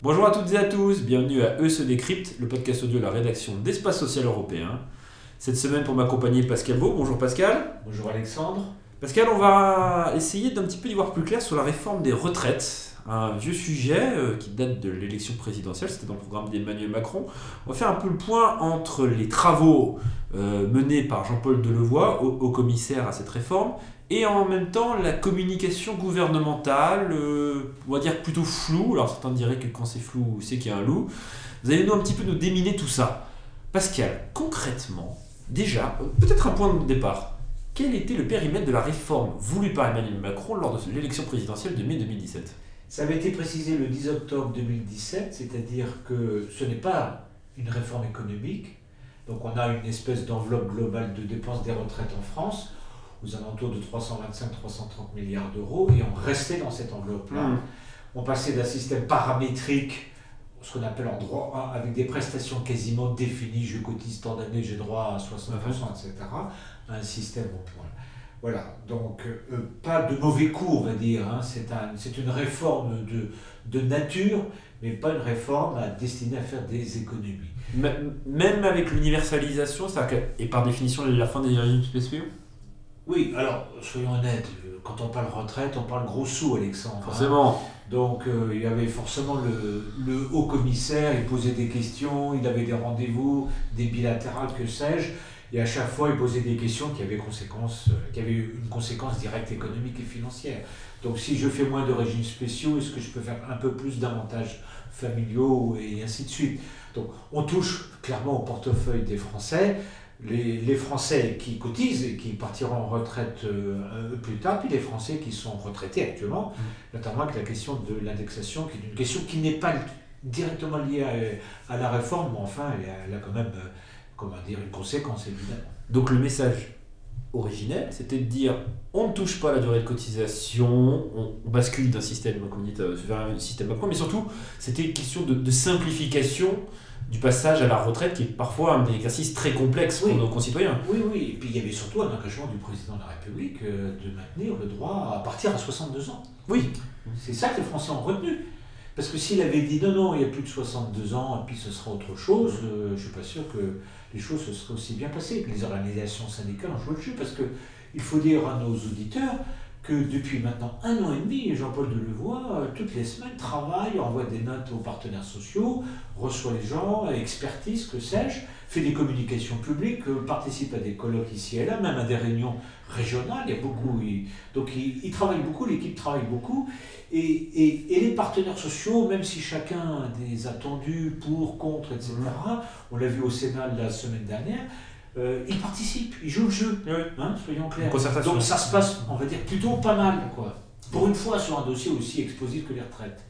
Bonjour à toutes et à tous, bienvenue à Eux se décrypte, le podcast audio de la rédaction d'Espace Social Européen. Cette semaine pour m'accompagner Pascal Beau. Bonjour Pascal. Bonjour Alexandre. Pascal, on va essayer d'un petit peu d'y voir plus clair sur la réforme des retraites. Un vieux sujet euh, qui date de l'élection présidentielle, c'était dans le programme d'Emmanuel Macron. On va faire un peu le point entre les travaux euh, menés par Jean-Paul Delevoye, au, commissaire à cette réforme, et en même temps la communication gouvernementale, euh, on va dire plutôt floue. Alors certains diraient que quand c'est flou, c'est qu'il y a un loup. Vous allez nous un petit peu nous déminer tout ça. Pascal, concrètement, déjà, peut-être un point de départ. Quel était le périmètre de la réforme voulue par Emmanuel Macron lors de l'élection présidentielle de mai 2017 Ça avait été précisé le 10 octobre 2017, c'est-à-dire que ce n'est pas une réforme économique. Donc on a une espèce d'enveloppe globale de dépenses des retraites en France, aux alentours de 325-330 milliards d'euros, et on restait dans cette enveloppe-là. Mmh. On passait d'un système paramétrique ce qu'on appelle en droit, avec des prestations quasiment définies, je cotise tant d'années, j'ai droit à 60%, etc., un système au point. Voilà, donc euh, pas de mauvais coup, on va dire. Hein. C'est un, une réforme de, de nature, mais pas une réforme destinée à faire des économies. Même avec l'universalisation, et par définition la fin des régimes spéciaux Oui, alors soyons honnêtes, quand on parle retraite, on parle gros sous, Alexandre. Hein. Forcément. Donc euh, il y avait forcément le, le, haut commissaire, il posait des questions, il avait des rendez-vous, des bilatérales, que sais-je. Et à chaque fois, il posait des questions qui avaient, conséquences, euh, qui avaient une conséquence directe économique et financière. Donc si je fais moins de régimes spéciaux, est-ce que je peux faire un peu plus d'avantages familiaux et ainsi de suite? Donc on touche clairement au portefeuille des Français. Les, les, Français qui cotisent et qui partiront en retraite euh, plus tard, puis les Français qui sont retraités actuellement, mmh. notamment avec la question de l'indexation, qui est une question qui n'est pas directement liée à, à, la réforme, mais enfin, elle, a quand même euh, comment dire, une conséquence, évidemment. Donc le message originel, c'était de dire on ne touche pas à la durée de cotisation, on bascule d'un système, comme dit, vers un système Macron, mais surtout, c'était une question de, simplification du passage à la retraite qui est parfois un exercice très complexe pour nos concitoyens. Oui, oui, et puis il y avait surtout un engagement du président de la République euh, de maintenir le droit à partir à 62 ans. Oui. C'est ça que les Français ont retenu. Parce que s'il avait dit non, non, il y a plus de 62 ans et puis ce sera autre chose, euh, je ne suis pas sûr que les choses se seraient aussi bien passées. Les organisations syndicales ont joué le jeu parce qu'il faut dire à nos auditeurs que depuis maintenant un an et demi, Jean-Paul Delevoye, euh, toutes les semaines, travaille, envoie des notes aux partenaires sociaux, reçoit les gens, expertise, que sais-je, fait des communications publiques, euh, participe à des colloques ici et là, même à des réunions régionales. Il y a beaucoup, donc il, travaille beaucoup, l'équipe travaille beaucoup. Et, et, les partenaires sociaux, même si chacun a des attendus pour, contre, etc., on l'a vu au Sénat la semaine dernière, euh, ils participent, ils jouent le jeu, hein, soyons clairs. Donc ça se passe, on va dire, plutôt pas mal, quoi. Pour une fois, sur un dossier aussi explosif que les retraites.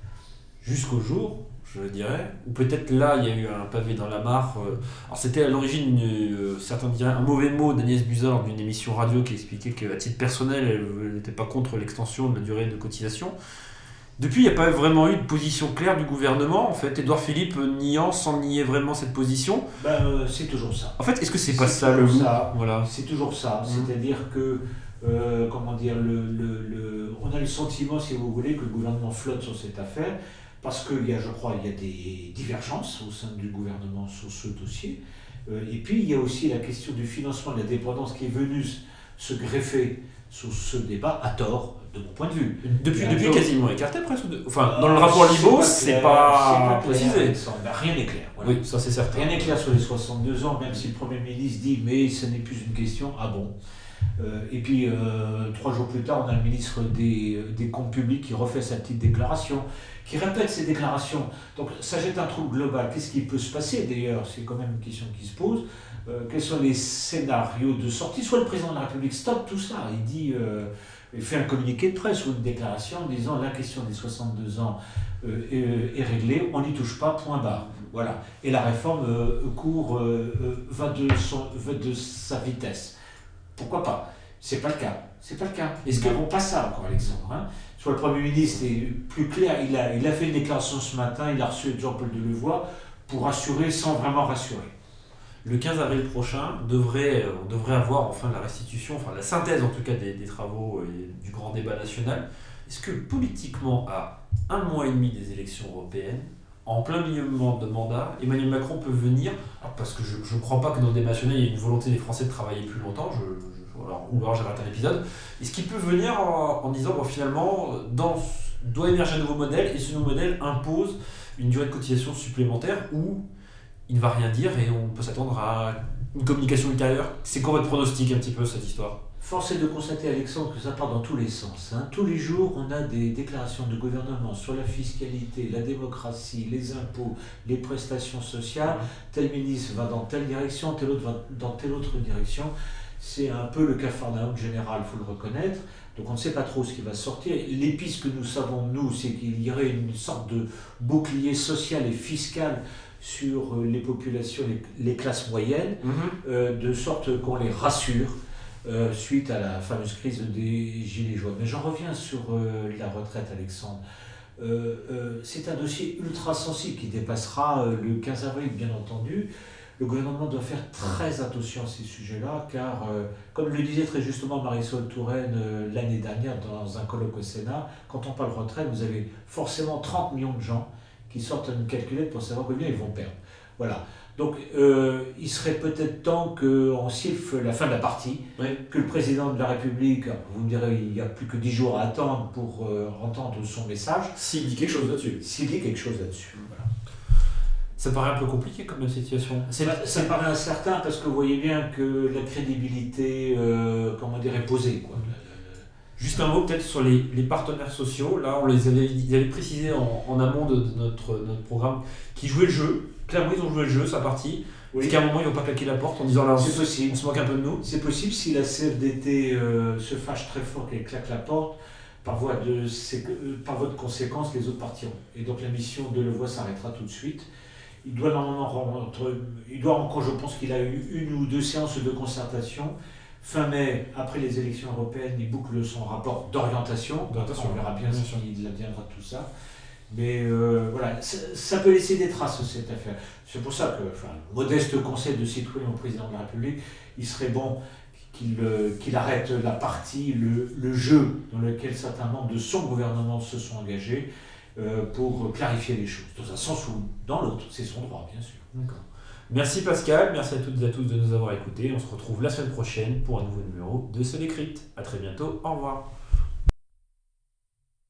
Jusqu'au jour, je dirais, ou peut-être là, il y a eu un pavé dans la mare. Euh, alors c'était à l'origine, euh, certains diraient, un mauvais mot d'Agnès Buzyn lors d'une émission radio qui expliquait qu'à titre personnel, elle n'était pas contre l'extension de la durée de cotisation. Depuis, il n'y a pas vraiment eu de position claire du gouvernement. En fait, Édouard Philippe niant sans nier vraiment cette position. Ben, euh, c'est toujours ça. En fait, est-ce que c'est pas ça le ça. Voilà. C'est toujours ça. Mmh. C'est-à-dire que, euh, comment dire, le, le, on a le sentiment, si vous voulez, que le gouvernement flotte sur cette affaire parce qu'il y a, je crois, il y a des divergences au sein du gouvernement sur ce dossier. Euh, et puis, il y a aussi la question du financement de la dépendance qui est venue se greffer sur ce débat à tort de mon point de vue. Depuis, depuis quasiment écarté presque. Enfin, dans le rapport Libo, c'est pas, précisé. rien n'est clair. Oui, ça c'est certain. Rien n'est clair sur les 62 ans, même si le Premier ministre dit mais ce n'est plus une question. Ah bon? euh, Et puis, euh, trois jours plus tard, on a le ministre des, des Comptes publics qui refait sa petite déclaration, qui répète ses déclarations. Donc ça jette un trou global. Qu'est-ce qui peut se passer d'ailleurs? C'est quand même une question qui se pose. Euh, quels sont les scénarios de sortie? Soit le président de la République stoppe tout ça, il dit il fait un communiqué de presse ou une déclaration en disant la question des 62 ans euh, est, réglée, on n'y touche pas, point barre. Voilà. Et la réforme euh, court, euh, va, de son, va de sa vitesse. Pourquoi pas? C'est pas le cas. C'est pas le cas. Est-ce qu'on passe ça encore, Alexandre hein? Soit le Premier ministre est plus clair, il a, fait une déclaration ce matin, il a reçu Jean-Paul Delevoye pour rassurer sans vraiment rassurer. le 15 avril prochain, devrait, on devrait avoir enfin la restitution, enfin la synthèse en tout cas des, des travaux et du grand débat national. Est-ce que politiquement, à un mois et demi des élections européennes, en plein milieu de mandat, Emmanuel Macron peut venir, parce que je ne crois pas que dans le débat national, il y ait une volonté des Français de travailler plus longtemps, je, alors, ou alors j'ai raté un épisode, est-ce qu'il peut venir en, disant, finalement, dans, doit émerger un nouveau modèle, et ce nouveau modèle impose une durée de cotisation supplémentaire, ou il ne va rien dire et on peut s'attendre à une communication ultérieure? C'est quoi votre pronostic un petit peu cette histoire? Force est de constater, Alexandre, que ça part dans tous les sens. Hein. Tous les jours, on a des déclarations de gouvernement sur la fiscalité, la démocratie, les impôts, les prestations sociales. Tel ministre va dans telle direction, tel autre va dans telle autre direction. C'est un peu le cafarnaum général, il faut le reconnaître. Donc on ne sait pas trop ce qui va sortir. L'épice que nous savons, nous, c'est qu'il y aurait une sorte de bouclier social et fiscal sur les populations, les, classes moyennes, mhm. euh, de sorte qu'on les rassure euh, suite à la fameuse crise des Gilets jaunes. Mais j'en reviens sur euh, la retraite, Alexandre. Euh, c'est un dossier ultra sensible qui dépassera le 15 avril, bien entendu. Le gouvernement doit faire très attention à ces sujets-là, car, comme le disait très justement Marisol Touraine l'année dernière dans un colloque au Sénat, quand on parle retraite, vous avez forcément 30 millions de gens qui sortent une calculette pour savoir combien ils vont perdre. Voilà. Donc, euh, il serait peut-être temps qu'on siffle la fin de la partie, que le président de la République, vous me direz, il n'y a plus que 10 jours à attendre pour euh, entendre son message. S'il dit quelque chose là-dessus. S'il dit quelque chose là-dessus. Voilà. Ça paraît un peu compliqué comme situation. Ça, paraît incertain parce que vous voyez bien que la crédibilité, euh, comment dire, est posée. Quoi. Juste un mot peut-être sur les, partenaires sociaux. Là, on les avait, ils avaient précisé en, amont de, notre, notre programme qui jouaient le jeu. Clairement, ils ont joué le jeu, sa partie. Oui. Qu'à un moment, ils n'ont pas claqué la porte en disant là, c'est possible. on se moque un peu de nous C'est possible si la CFDT euh, se fâche très fort qu'elle claque la porte. Par voie, de, euh, par voie de conséquence, les autres partiront. Et donc la mission de Levoix s'arrêtera tout de suite. Il doit normalement il doit encore, je pense qu'il a eu une ou deux séances de concertation Fin mai, après les élections européennes, il boucle son rapport d'orientation. On verra bien ce qu'il adviendra de tout ça. Mais euh, voilà, ça, peut laisser des traces, cette affaire. C'est pour ça que, enfin, modeste conseil de citoyen au président de la République, il serait bon qu'il euh, arrête la partie, le, jeu dans lequel certains membres de son gouvernement se sont engagés euh, pour clarifier les choses, dans un sens ou dans l'autre. C'est son droit, bien sûr. Merci Pascal, merci à toutes et à tous de nous avoir écoutés. On se retrouve la semaine prochaine pour un nouveau numéro de Seul Écrite. A très bientôt, au revoir.